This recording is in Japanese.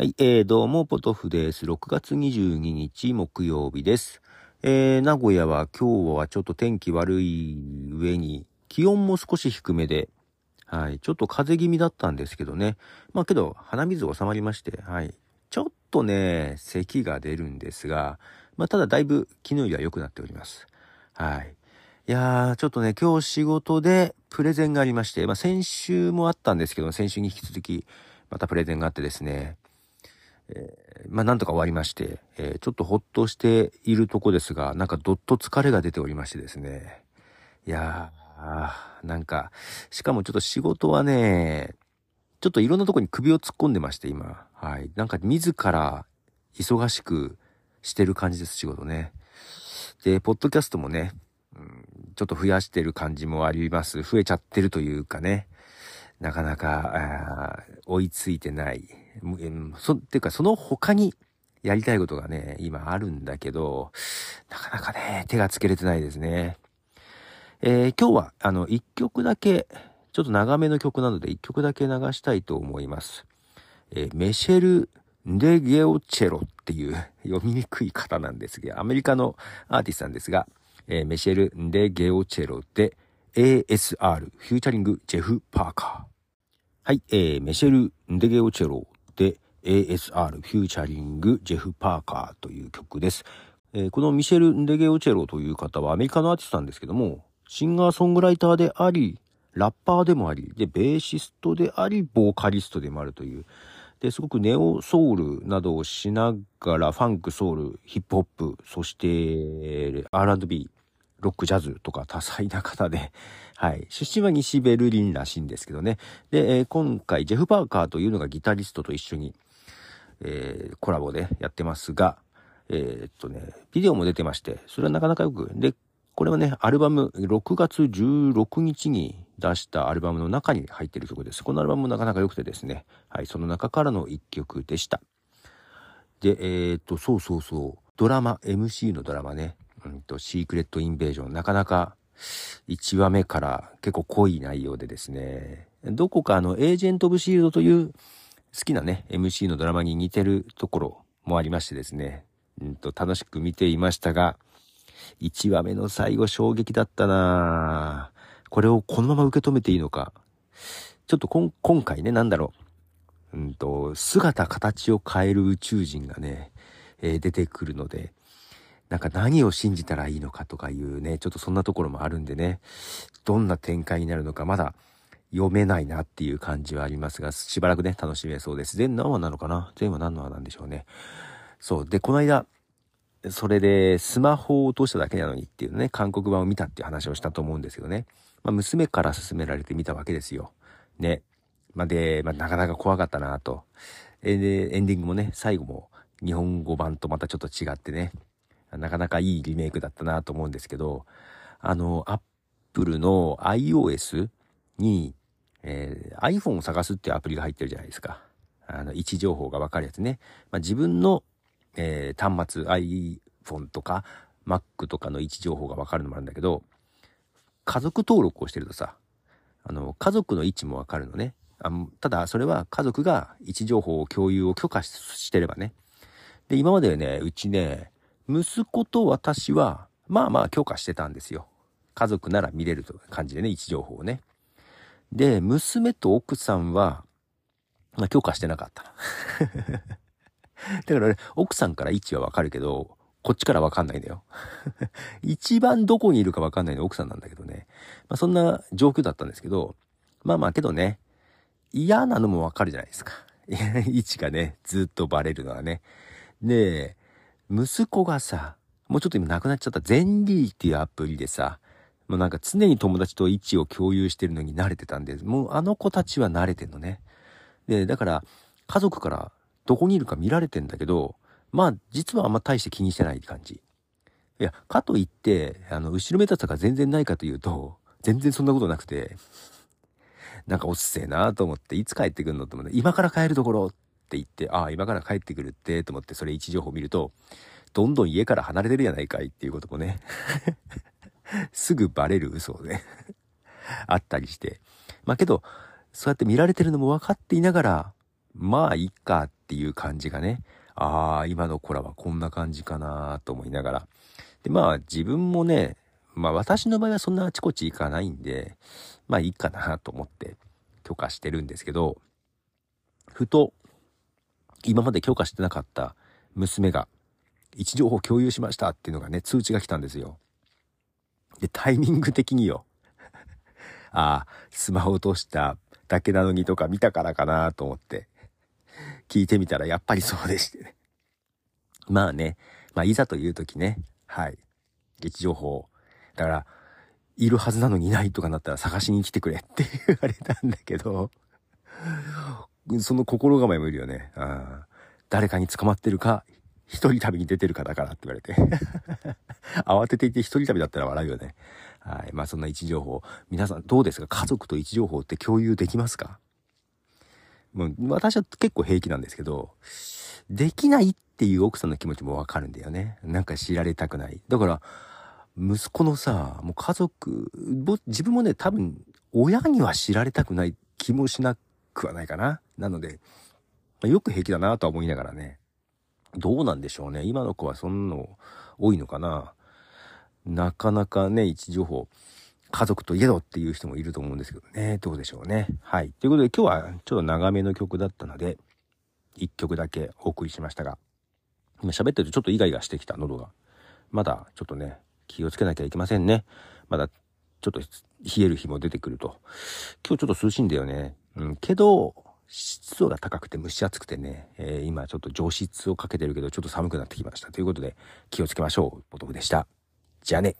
はい、えー、どうも、ポトフです。6月22日木曜日です。えー、名古屋は今日はちょっと天気悪い上に、気温も少し低めで、はい、ちょっと風邪気味だったんですけどね。まあけど、鼻水収まりまして、はい。ちょっとね、咳が出るんですが、まあただだいぶ昨日よりは良くなっております。はい。いやー、ちょっとね、今日仕事でプレゼンがありまして、まあ先週もあったんですけど、先週に引き続き、またプレゼンがあってですね、えーまあなんとか終わりまして、えーちょっとほっとしているとこですが、なんかどっと疲れが出ておりましてですね。いやー、なんか、しかもちょっと仕事はね、ちょっといろんなとこに首を突っ込んでまして、今。はい。なんか自ら忙しくしてる感じです、仕事ね。で、ポッドキャストもね、うんちょっと増やしてる感じもあります。増えちゃってるというかね。なかなか、追いついてない。そ、っていうか、その他にやりたいことがね、今あるんだけど、なかなかね、手がつけれてないですね。えー今日は、あの、一曲だけ、ちょっと長めの曲なので、一曲だけ流したいと思います。えーメシェル・ンデゲオチェロっていう読みにくい方なんですが、アメリカのアーティストなんですが、えーメシェル・ンデゲオチェロで ASR、フューチャリング・ジェフ・パーカー。はい、えー、メシェル・ンデゲオチェロ ASR フューチャリング・ジェフ・パーカーという曲です。えーこのミシェル・ンデゲオチェロという方はアメリカのアーティストなんですけども、シンガーソングライターであり、ラッパーでもあり、で、ベーシストであり、ボーカリストでもあるという、で、すごくネオソウルなどをしながら、ファンク、ソウル、ヒップホップ、そして、R&B、ロック、ジャズとか多彩な方で、はい。出身は西ベルリンらしいんですけどね。で、今回、ジェフ・パーカーというのがギタリストと一緒に、えーコラボでやってますが、えーっとね、ビデオも出てまして、それはなかなかよく、で、これはね、アルバム、6月16日に出したアルバムの中に入っている曲です。このアルバムもなかなか良くてですね、はい、その中からの一曲でした。で、えーっと、そうそうそう、ドラマ、MC のドラマね、うんと、シークレットインベージョン、なかなか1話目から結構濃い内容でですね、どこかあの、エージェント・オブ・シールドという好きなね、MC のドラマに似てるところもありましてですね、うんと、楽しく見ていましたが、1話目の最後衝撃だったなぁこれをこのまま受け止めていいのか。ちょっとこん今回ね、なんだろう。うんと、姿形を変える宇宙人がね、えー出てくるので、なんか何を信じたらいいのかとかいうね、ちょっとそんなところもあるんでね、どんな展開になるのかまだ読めないなっていう感じはありますが、しばらくね、楽しめそうです。全何話なのかな？全話何の話なんでしょうね。そう。で、この間、それでスマホを落としただけなのにっていうね、韓国版を見たっていう話をしたと思うんですけどね。まあ、娘から勧められて見たわけですよ。ね。まあ、で、まあ、なかなか怖かったなと。えで、エンディングもね、最後も日本語版とまたちょっと違ってね、なかなかいいリメイクだったなと思うんですけど、あの、アップルの iOS に、iPhone を探すっていうアプリが入ってるじゃないですか。あの、位置情報がわかるやつね。まあ、自分の、えー端末、iPhone とか Mac とかの位置情報がわかるのもあるんだけど、家族登録をしてるとさ、あの、家族の位置もわかるのね。あただ、それは家族が位置情報を共有を許可ししてればね。で、今までね、うちね、息子と私は、まあまあ許可してたんですよ。家族なら見れるという感じでね、位置情報をね。で、娘と奥さんは、まあ許可してなかったな。だからね、奥さんから位置はわかるけど、こっちからわかんないんだよ。一番どこにいるかわかんないの奥さんなんだけどね。まあそんな状況だったんですけど、まあまあけどね、嫌なのもわかるじゃないですか。位置がね、ずっとバレるのはね。で、息子がさ、もうちょっと今なくなっちゃったゼンリーっていうアプリでさ、もうなんか常に友達と位置を共有してるのに慣れてたんで、もうあの子たちは慣れてんのね。で、だから家族からどこにいるか見られてんだけど、まあ実はあんま大して気にしてない感じ。いや、かといって、あの、後ろめたさが全然ないかというと、全然そんなことなくて、なんかおっせえなと思って、いつ帰ってくるのと思って、今から帰るところって言って、ああ、今から帰ってくるって、と思って、それ位置情報見ると、どんどん家から離れてるやないかいっていうこともね、すぐバレる嘘をね、あったりして。まあけど、そうやって見られてるのも分かっていながら、まあいいかっていう感じがね、ああ、今の子らはこんな感じかなと思いながら。で、まあ自分もね、まあ私の場合はそんなあちこち行かないんで、まあいいかなと思って許可してるんですけど、ふと、今まで許可してなかった娘が位置情報共有しましたっていうのがね、通知が来たんですよ。で、タイミング的によ。ああ、スマホ落としただけなのにとか見たからかなと思って、聞いてみたらやっぱりそうでしてね。まあね、まあいざという時ね、はい。位置情報。だから、いるはずなのにいないとかなったら探しに来てくれって 言われたんだけど、その心構えもいるよね。あ誰かに捕まってるか、一人旅に出てるかだからって言われて。慌てていて一人旅だったら笑うよね。はい。まあそんな位置情報。皆さんどうですか？家族と位置情報って共有できますか？もう私は結構平気なんですけど、できないっていう奥さんの気持ちもわかるんだよね。なんか知られたくない。だから、息子のさ、もう家族、自分もね、多分、親には知られたくない気もしなくはないかな。なので、まあ、よく平気だなとは思いながらね。どうなんでしょうね。今の子はそんなの多いのかな。なかなかね、位置情報、家族といえどっていう人もいると思うんですけどね。どうでしょうね。はい。ということで今日はちょっと長めの曲だったので、一曲だけお送りしましたが、今喋ってるとちょっとイガイガしてきた喉が。まだちょっとね、気をつけなきゃいけませんね。まだちょっと冷える日も出てくると。今日ちょっと涼しいんだよね。うん、けど、湿度が高くて蒸し暑くてね、えー、今ちょっと上湿をかけてるけど、ちょっと寒くなってきました。ということで、気をつけましょう。ボトムでした。じゃあね。